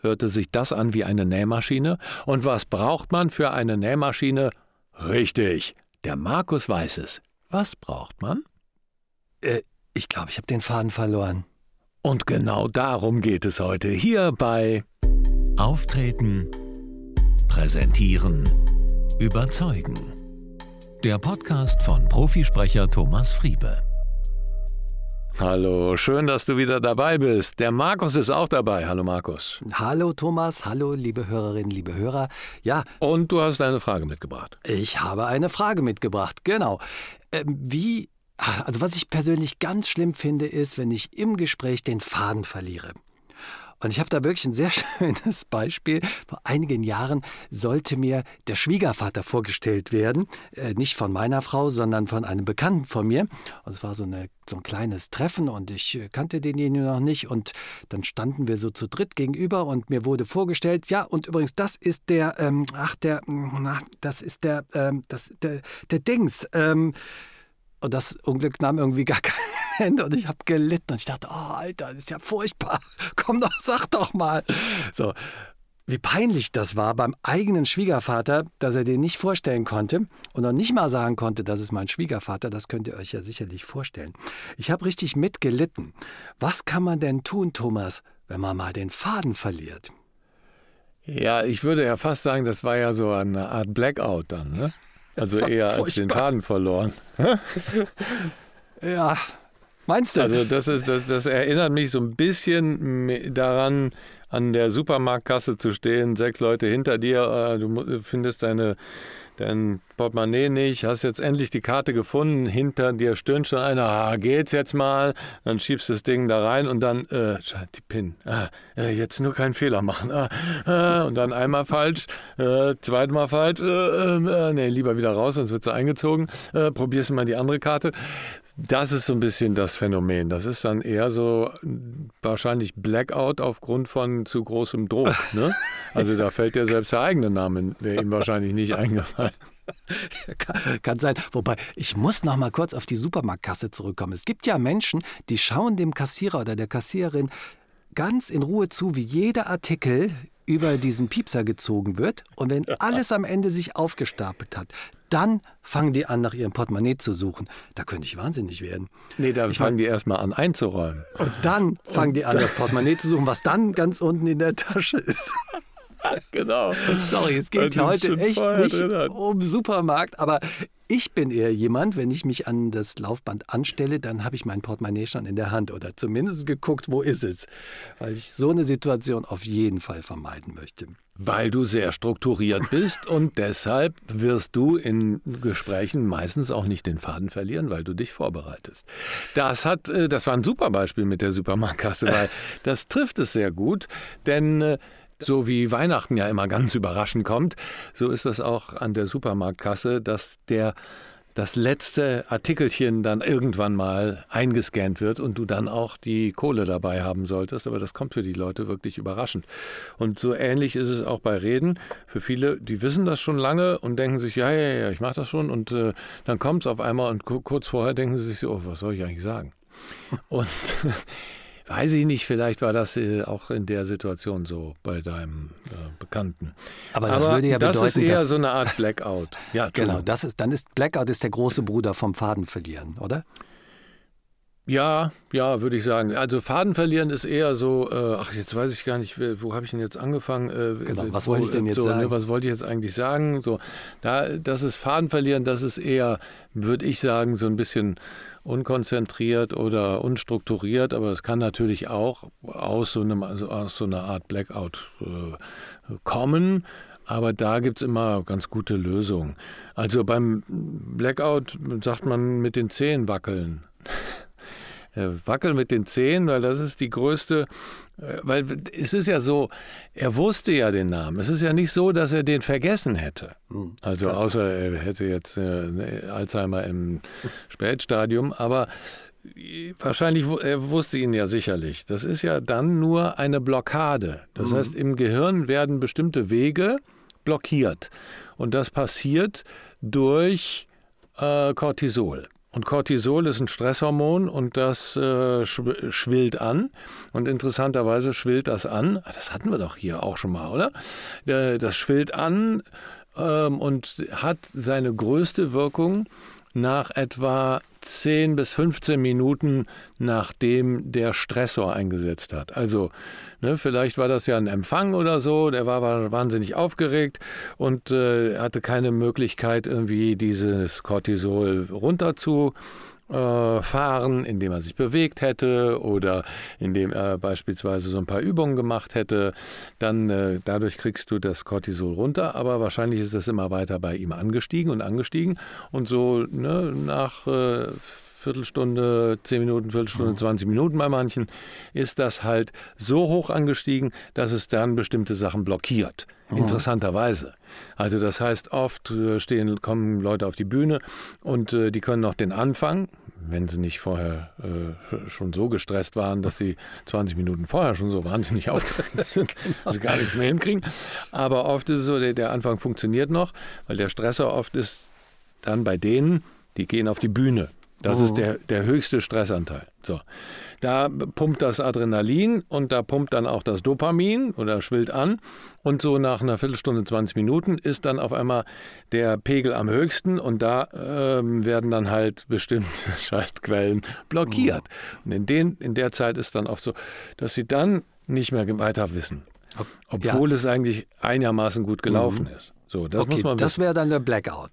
Hörte sich das an wie eine Nähmaschine? Und was braucht man für eine Nähmaschine? Richtig, der Markus weiß es. Was braucht man? Äh, ich glaube, ich habe den Faden verloren. Und genau darum geht es heute hier bei Auftreten, Präsentieren, Überzeugen. Der Podcast von Profisprecher Thomas Friebe. Hallo, schön, dass du wieder dabei bist. Der Markus ist auch dabei. Hallo Markus. Hallo Thomas, hallo liebe Hörerinnen, liebe Hörer. Ja. Und du hast eine Frage mitgebracht. Ich habe eine Frage mitgebracht, genau. Ähm, wie also was ich persönlich ganz schlimm finde, ist, wenn ich im Gespräch den Faden verliere. Und ich habe da wirklich ein sehr schönes Beispiel. Vor einigen Jahren sollte mir der Schwiegervater vorgestellt werden. Äh, nicht von meiner Frau, sondern von einem Bekannten von mir. Und es war so, eine, so ein kleines Treffen und ich äh, kannte denjenigen noch nicht. Und dann standen wir so zu dritt gegenüber und mir wurde vorgestellt, ja, und übrigens, das ist der, ähm, ach, der, na, das ist der, ähm, das, der, der Dings, ähm, und das Unglück nahm irgendwie gar kein Ende und ich habe gelitten und ich dachte, oh Alter, das ist ja furchtbar. Komm doch, sag doch mal. So, wie peinlich das war beim eigenen Schwiegervater, dass er den nicht vorstellen konnte und noch nicht mal sagen konnte, das ist mein Schwiegervater, das könnt ihr euch ja sicherlich vorstellen. Ich habe richtig mitgelitten. Was kann man denn tun, Thomas, wenn man mal den Faden verliert? Ja, ich würde ja fast sagen, das war ja so eine Art Blackout dann, ne? Also eher furchtbar. als den Faden verloren. ja, meinst du? Also das ist, das, das erinnert mich so ein bisschen daran, an der Supermarktkasse zu stehen, sechs Leute hinter dir, äh, du findest deine dein Portemonnaie nicht, hast jetzt endlich die Karte gefunden, hinter dir stöhnt schon einer, ah, geht's jetzt mal, dann schiebst du das Ding da rein und dann, äh, die PIN, ah, äh, jetzt nur keinen Fehler machen, ah, ah, und dann einmal falsch, äh, zweimal falsch, äh, äh, nee, lieber wieder raus, sonst wird sie eingezogen, äh, probierst mal die andere Karte. Das ist so ein bisschen das Phänomen. Das ist dann eher so wahrscheinlich Blackout aufgrund von zu großem Druck. Ne? Also da fällt dir selbst der eigene Name, wäre ihm wahrscheinlich nicht eingefallen. kann, kann, sein. Wobei, ich muss noch mal kurz auf die Supermarktkasse zurückkommen. Es gibt ja Menschen, die schauen dem Kassierer oder der Kassiererin ganz in Ruhe zu, wie jeder Artikel über diesen Piepser gezogen wird. Und wenn alles am Ende sich aufgestapelt hat, dann fangen die an, nach ihrem Portemonnaie zu suchen. Da könnte ich wahnsinnig werden. Nee, da ich fangen die erstmal an einzuräumen. Und dann fangen die an, das Portemonnaie zu suchen, was dann ganz unten in der Tasche ist. genau. Sorry, es geht ja heute echt nicht um Supermarkt, aber ich bin eher jemand, wenn ich mich an das Laufband anstelle, dann habe ich mein Portemonnaie schon in der Hand oder zumindest geguckt, wo ist es, weil ich so eine Situation auf jeden Fall vermeiden möchte. Weil du sehr strukturiert bist und deshalb wirst du in Gesprächen meistens auch nicht den Faden verlieren, weil du dich vorbereitest. Das hat, äh, das war ein super Beispiel mit der Supermarktkasse, weil das trifft es sehr gut, denn äh, so wie Weihnachten ja immer ganz überraschend kommt, so ist das auch an der Supermarktkasse, dass der das letzte Artikelchen dann irgendwann mal eingescannt wird und du dann auch die Kohle dabei haben solltest. Aber das kommt für die Leute wirklich überraschend. Und so ähnlich ist es auch bei Reden. Für viele, die wissen das schon lange und denken sich, ja, ja, ja, ich mache das schon. Und äh, dann kommt es auf einmal und kurz vorher denken sie sich so, oh, was soll ich eigentlich sagen? Und Weiß ich nicht, vielleicht war das äh, auch in der Situation so bei deinem äh, Bekannten. Aber das Aber würde ja das bedeuten, ist eher so eine Art Blackout. Ja, genau. Das ist, dann ist Blackout ist der große Bruder vom Faden verlieren, oder? Ja, ja, würde ich sagen. Also Faden verlieren ist eher so, äh, ach, jetzt weiß ich gar nicht, wo habe ich denn jetzt angefangen? Äh, genau, was wollte ich denn jetzt so, ne, sagen? Ne, was wollte ich jetzt eigentlich sagen? So, da, das ist Faden verlieren, das ist eher, würde ich sagen, so ein bisschen unkonzentriert oder unstrukturiert, aber es kann natürlich auch aus so, einem, also aus so einer Art Blackout äh, kommen. Aber da gibt es immer ganz gute Lösungen. Also beim Blackout sagt man mit den Zehen wackeln. Wackeln mit den Zehen, weil das ist die größte äh, weil es ist ja so, er wusste ja den Namen. Es ist ja nicht so, dass er den vergessen hätte. Hm. Also außer er hätte jetzt äh, Alzheimer im Spätstadium, aber wahrscheinlich, er wusste ihn ja sicherlich. Das ist ja dann nur eine Blockade. Das mhm. heißt, im Gehirn werden bestimmte Wege blockiert. Und das passiert durch äh, Cortisol. Und Cortisol ist ein Stresshormon und das äh, schwillt an. Und interessanterweise schwillt das an. Ah, das hatten wir doch hier auch schon mal, oder? Äh, das schwillt an ähm, und hat seine größte Wirkung nach etwa 10 bis 15 Minuten, nachdem der Stressor eingesetzt hat. Also ne, vielleicht war das ja ein Empfang oder so, der war, war wahnsinnig aufgeregt und äh, hatte keine Möglichkeit, irgendwie dieses Cortisol runter zu äh, fahren, indem er sich bewegt hätte oder indem er beispielsweise so ein paar Übungen gemacht hätte, dann äh, dadurch kriegst du das Cortisol runter, aber wahrscheinlich ist das immer weiter bei ihm angestiegen und angestiegen. Und so ne, nach äh, Viertelstunde, zehn Minuten, Viertelstunde, 20 Minuten bei manchen, ist das halt so hoch angestiegen, dass es dann bestimmte Sachen blockiert. Interessanterweise. Also das heißt, oft äh, stehen, kommen Leute auf die Bühne und äh, die können noch den Anfang, wenn sie nicht vorher äh, schon so gestresst waren, dass sie 20 Minuten vorher schon so wahnsinnig aufgeregt sind, dass sie gar nichts mehr hinkriegen. Aber oft ist es so, der, der Anfang funktioniert noch, weil der Stresser oft ist dann bei denen, die gehen auf die Bühne. Das oh. ist der, der höchste Stressanteil. So. Da pumpt das Adrenalin und da pumpt dann auch das Dopamin oder schwillt an. Und so nach einer Viertelstunde, 20 Minuten ist dann auf einmal der Pegel am höchsten und da ähm, werden dann halt bestimmte Schaltquellen blockiert. Oh. Und in, den, in der Zeit ist dann oft so, dass sie dann nicht mehr weiter wissen. Obwohl ja. es eigentlich einigermaßen gut gelaufen mhm. ist. So, das okay, muss man Das wäre dann der Blackout.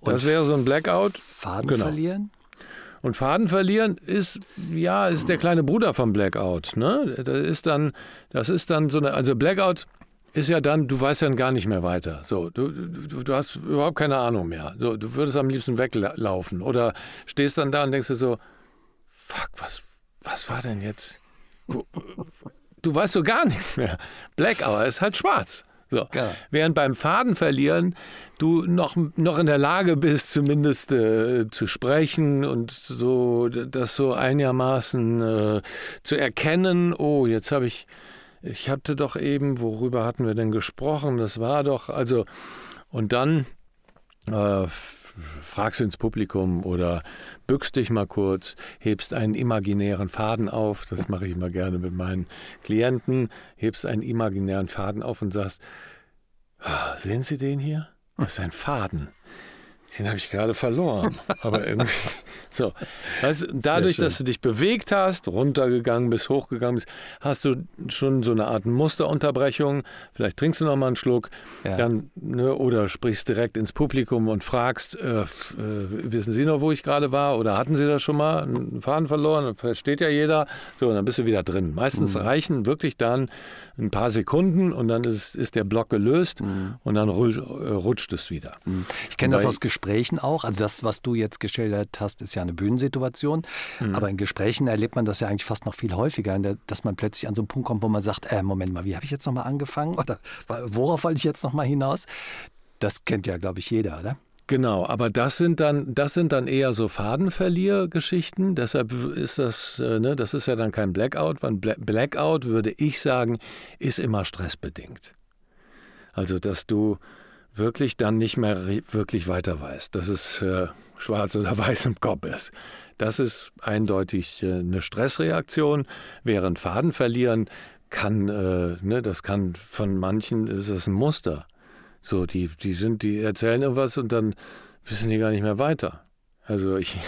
Und das wäre so ein Blackout. Faden genau. verlieren? Und Faden verlieren ist, ja, ist der kleine Bruder vom Blackout. Ne? Das ist dann, das ist dann so eine, also Blackout ist ja dann, du weißt ja gar nicht mehr weiter. So, du, du, du hast überhaupt keine Ahnung mehr. So, du würdest am liebsten weglaufen oder stehst dann da und denkst dir so, fuck, was, was war denn jetzt? Du weißt so gar nichts mehr. Blackout ist halt schwarz. So. Ja. Während beim Fadenverlieren du noch, noch in der Lage bist, zumindest äh, zu sprechen und so das so einigermaßen äh, zu erkennen, oh, jetzt habe ich, ich hatte doch eben, worüber hatten wir denn gesprochen? Das war doch, also, und dann äh, fragst du ins Publikum oder bückst dich mal kurz, hebst einen imaginären Faden auf, das mache ich immer gerne mit meinen Klienten, hebst einen imaginären Faden auf und sagst, ah, sehen Sie den hier? Das ist ein Faden. Den habe ich gerade verloren. Aber irgendwie. So. Also dadurch, dass du dich bewegt hast, runtergegangen bist, hochgegangen bist, hast du schon so eine Art Musterunterbrechung. Vielleicht trinkst du noch mal einen Schluck. Ja. Dann, ne, oder sprichst direkt ins Publikum und fragst: äh, äh, Wissen Sie noch, wo ich gerade war? Oder hatten Sie das schon mal? Einen Faden verloren? Versteht ja jeder. So, und dann bist du wieder drin. Meistens mhm. reichen wirklich dann ein paar Sekunden und dann ist, ist der Block gelöst mhm. und dann rutscht es wieder. Mhm. Ich kenne das aus Gesprächen auch. Also das, was du jetzt geschildert hast, ist ja eine Bühnensituation. Mhm. Aber in Gesprächen erlebt man das ja eigentlich fast noch viel häufiger, dass man plötzlich an so einen Punkt kommt, wo man sagt, äh, Moment mal, wie habe ich jetzt nochmal angefangen? Oder worauf wollte ich jetzt nochmal hinaus? Das kennt ja, glaube ich, jeder, oder? Genau, aber das sind dann, das sind dann eher so Fadenverliergeschichten. Deshalb ist das, äh, ne, das ist ja dann kein Blackout, weil Blackout, würde ich sagen, ist immer stressbedingt. Also, dass du wirklich dann nicht mehr wirklich weiter weißt, dass es äh, schwarz oder weiß im Kopf ist. Das ist eindeutig äh, eine Stressreaktion, während Fadenverlieren kann, äh, ne, das kann von manchen, ist das ein Muster. So, die, die sind, die erzählen irgendwas und dann wissen die gar nicht mehr weiter. Also ich,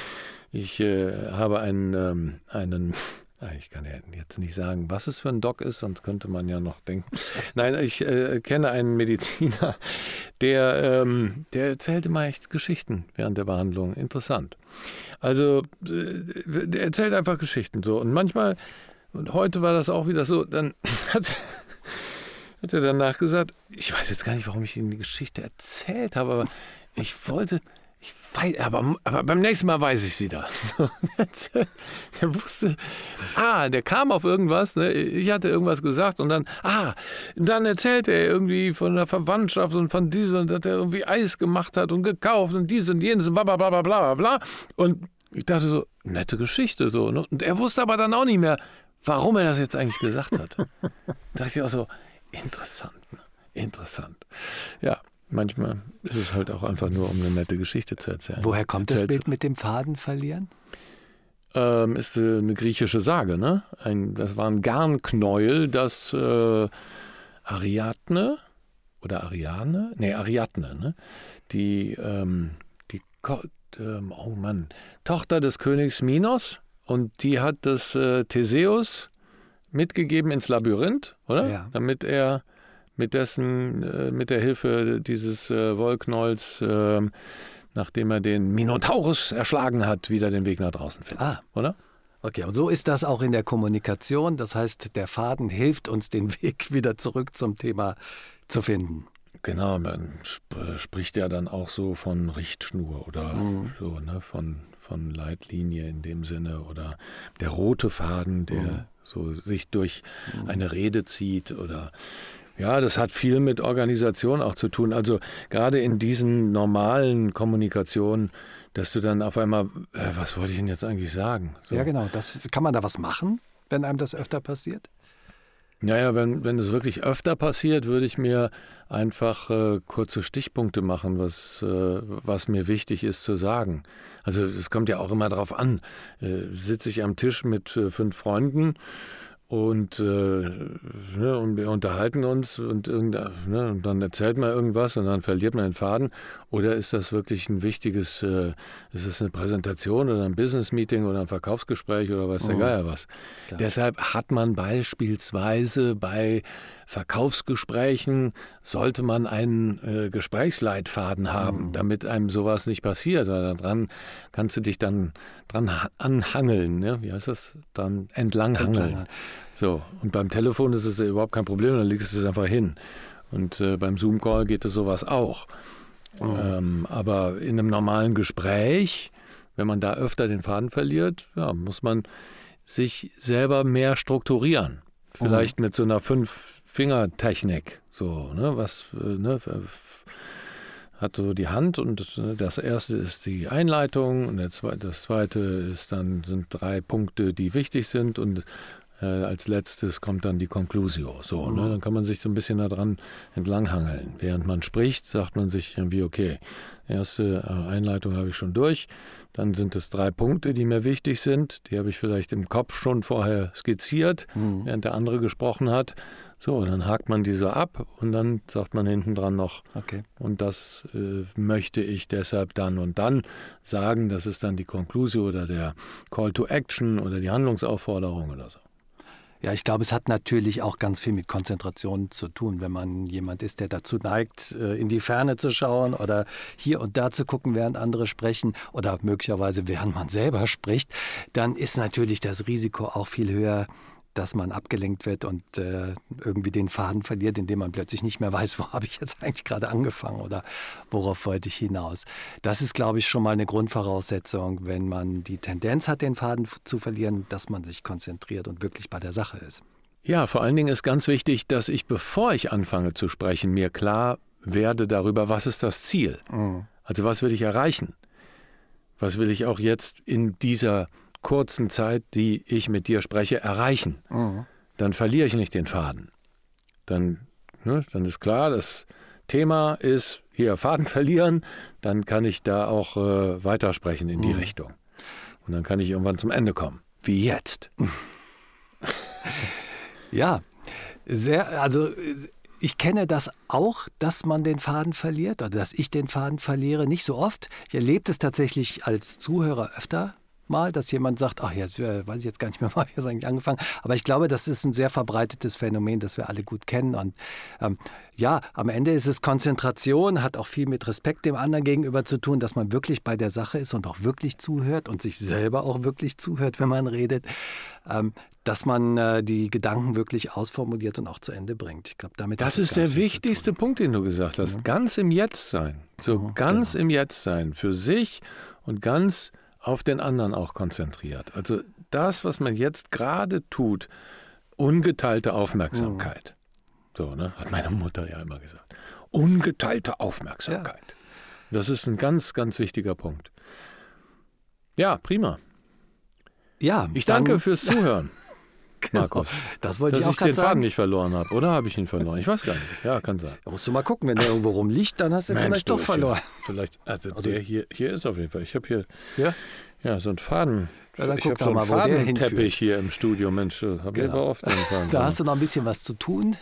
ich äh, habe einen, ähm, einen, ich kann ja jetzt nicht sagen, was es für ein Doc ist, sonst könnte man ja noch denken. Nein, ich äh, kenne einen Mediziner, der, ähm, der erzählt immer echt Geschichten während der Behandlung. Interessant. Also, äh, der erzählt einfach Geschichten so. Und manchmal, und heute war das auch wieder so, dann hat hat er danach gesagt, ich weiß jetzt gar nicht, warum ich Ihnen die Geschichte erzählt habe, aber ich wollte, ich weiß, aber, aber beim nächsten Mal weiß ich es wieder. er wusste, ah, der kam auf irgendwas, ne? ich hatte irgendwas gesagt und dann, ah, dann erzählte er irgendwie von der Verwandtschaft und von diesem, dass er irgendwie Eis gemacht hat und gekauft und dies und jenes und bla bla bla bla bla bla. Und ich dachte so, nette Geschichte so. Ne? Und er wusste aber dann auch nicht mehr, warum er das jetzt eigentlich gesagt hat. da dachte ich auch so, Interessant, ne? interessant. Ja, manchmal ist es halt auch einfach nur, um eine nette Geschichte zu erzählen. Woher kommt das Bild mit dem Faden verlieren? Ähm, ist äh, eine griechische Sage, ne? Ein, das war ein Garnknäuel, das äh, Ariadne oder Ariane? Nee, Ariadne, ne? Die, ähm, die ähm, oh Mann, Tochter des Königs Minos und die hat das äh, Theseus mitgegeben ins Labyrinth, oder? Ja. Damit er mit dessen, äh, mit der Hilfe dieses äh, Wollknolls, äh, nachdem er den Minotaurus erschlagen hat, wieder den Weg nach draußen findet. Ah. Oder? Okay, und so ist das auch in der Kommunikation. Das heißt, der Faden hilft uns, den Weg wieder zurück zum Thema zu finden. Genau, man sp spricht ja dann auch so von Richtschnur oder mhm. so, ne, von, von Leitlinie in dem Sinne oder der rote Faden, der mhm. so sich durch mhm. eine Rede zieht oder ja, das hat viel mit Organisation auch zu tun. Also gerade in diesen normalen Kommunikationen, dass du dann auf einmal, äh, was wollte ich denn jetzt eigentlich sagen? So. Ja, genau. Das, kann man da was machen, wenn einem das öfter passiert? Naja, wenn, wenn es wirklich öfter passiert, würde ich mir einfach äh, kurze Stichpunkte machen, was, äh, was mir wichtig ist zu sagen. Also es kommt ja auch immer darauf an. Äh, sitze ich am Tisch mit äh, fünf Freunden und, äh, ne, und wir unterhalten uns und, ne, und dann erzählt man irgendwas und dann verliert man den Faden. Oder ist das wirklich ein wichtiges, äh, ist es eine Präsentation oder ein Business-Meeting oder ein Verkaufsgespräch oder weiß der mhm. Geier was. Klar. Deshalb hat man beispielsweise bei Verkaufsgesprächen sollte man einen äh, Gesprächsleitfaden haben, mhm. damit einem sowas nicht passiert. Daran kannst du dich dann dran anhangeln. Ne? Wie heißt das? Dann entlanghangeln. Entlang. So, und beim Telefon ist es ja überhaupt kein Problem, dann legst du es einfach hin. Und äh, beim Zoom-Call geht es sowas auch. Mhm. Ähm, aber in einem normalen Gespräch, wenn man da öfter den Faden verliert, ja, muss man sich selber mehr strukturieren. Vielleicht mhm. mit so einer Fünf-Finger-Technik. So, ne, was, äh, ne, hat so die Hand und das, ne, erste ist die Einleitung und das zweite ist dann sind drei Punkte, die wichtig sind und äh, als letztes kommt dann die Conclusio. So, mhm. ne? Dann kann man sich so ein bisschen daran entlanghangeln. Während man spricht, sagt man sich irgendwie, okay, erste äh, Einleitung habe ich schon durch. Dann sind es drei Punkte, die mir wichtig sind. Die habe ich vielleicht im Kopf schon vorher skizziert, mhm. während der andere gesprochen hat. So, dann hakt man diese ab und dann sagt man hinten dran noch, okay. und das äh, möchte ich deshalb dann und dann sagen. Das ist dann die Conclusio oder der Call to Action oder die Handlungsaufforderung oder so. Ja, ich glaube, es hat natürlich auch ganz viel mit Konzentration zu tun, wenn man jemand ist, der dazu neigt, äh, in die Ferne zu schauen oder hier und da zu gucken, während andere sprechen oder möglicherweise während man selber spricht, dann ist natürlich das Risiko auch viel höher, dass man abgelenkt wird und äh, irgendwie den Faden verliert, indem man plötzlich nicht mehr weiß, wo habe ich jetzt eigentlich gerade angefangen oder worauf wollte ich hinaus. Das ist, glaube ich, schon mal eine Grundvoraussetzung, wenn man die Tendenz hat, den Faden zu verlieren, dass man sich konzentriert und wirklich bei der Sache ist. Ja, vor allen Dingen ist ganz wichtig, dass ich, bevor ich anfange zu sprechen, mir klar werde darüber, was ist das Ziel. Mhm. Also was will ich erreichen? Was will ich auch jetzt in dieser kurzen Zeit, die ich mit dir spreche, erreichen. Mhm. Dann verliere ich nicht den Faden. Dann, ne, dann ist klar, das Thema ist hier Faden verlieren, dann kann ich da auch äh, weitersprechen in die mhm. Richtung. Und dann kann ich irgendwann zum Ende kommen. Wie jetzt. ja, sehr, also ich kenne das auch, dass man den Faden verliert oder dass ich den Faden verliere. Nicht so oft. Ich erlebe es tatsächlich als Zuhörer öfter, mal, dass jemand sagt, ach, jetzt äh, weiß ich jetzt gar nicht mehr, wo habe ich jetzt eigentlich angefangen. Aber ich glaube, das ist ein sehr verbreitetes Phänomen, das wir alle gut kennen. Und ähm, ja, am Ende ist es Konzentration, hat auch viel mit Respekt dem anderen gegenüber zu tun, dass man wirklich bei der Sache ist und auch wirklich zuhört und sich selber auch wirklich zuhört, wenn man redet. Ähm, dass man äh, die Gedanken wirklich ausformuliert und auch zu Ende bringt. Ich glaube, damit das ist der wichtigste Punkt, den du gesagt hast. Ja. Ganz im Jetzt sein, so ja, ganz genau. im Jetzt sein für sich und ganz auf den anderen auch konzentriert. Also das, was man jetzt gerade tut, ungeteilte Aufmerksamkeit. Mhm. So, ne? Hat meine Mutter ja immer gesagt. Ungeteilte Aufmerksamkeit. Ja. Das ist ein ganz, ganz wichtiger Punkt. Ja, prima. Ja. Ich danke fürs Zuhören. Genau. Markus. Das wollte Dass ich auch ich den Faden nicht verloren habe. Oder habe ich ihn verloren? Ich weiß gar nicht. Ja, kann sein. Da musst du mal gucken, wenn der irgendwo rumliegt, dann hast du ihn vielleicht du, doch verloren. Vielleicht, also, der hier, hier ist auf jeden Fall. Ich habe hier Ja? ja, so einen Faden. Ja, dann ich guck habe doch so einen mal, wo der hinführt. Hier im Studio. Mensch, habe ich Genau. oft. Da hast du noch ein bisschen was zu tun.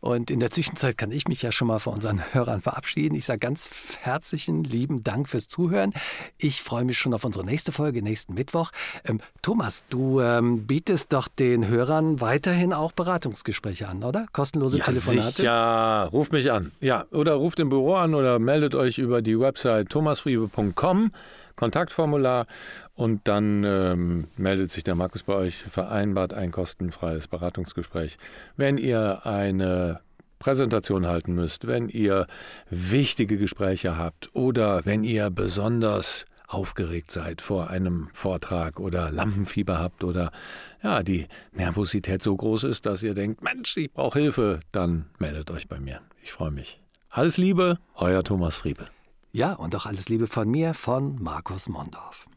Und in der Zwischenzeit kann ich mich ja schon mal von unseren Hörern verabschieden. Ich sage ganz herzlichen lieben Dank fürs Zuhören. Ich freue mich schon auf unsere nächste Folge, nächsten Mittwoch. Ähm, Thomas, du ähm, bietest doch den Hörern weiterhin auch Beratungsgespräche an, oder? Kostenlose ja, Telefonate? sicher. Ruft mich an. Ja, oder ruft im Büro an oder meldet euch über die Website thomasfriebe.com, Kontaktformular und dann ähm, meldet sich der Markus bei euch, vereinbart ein kostenfreies Beratungsgespräch. Wenn ihr eine Präsentation halten müsst, wenn ihr wichtige Gespräche habt oder wenn ihr besonders aufgeregt seid vor einem Vortrag oder Lampenfieber habt oder ja, die Nervosität so groß ist, dass ihr denkt, Mensch, ich brauche Hilfe, dann meldet euch bei mir. Ich freue mich. Alles Liebe, euer Thomas Friebe. Ja, und auch alles Liebe von mir, von Markus Mondorf.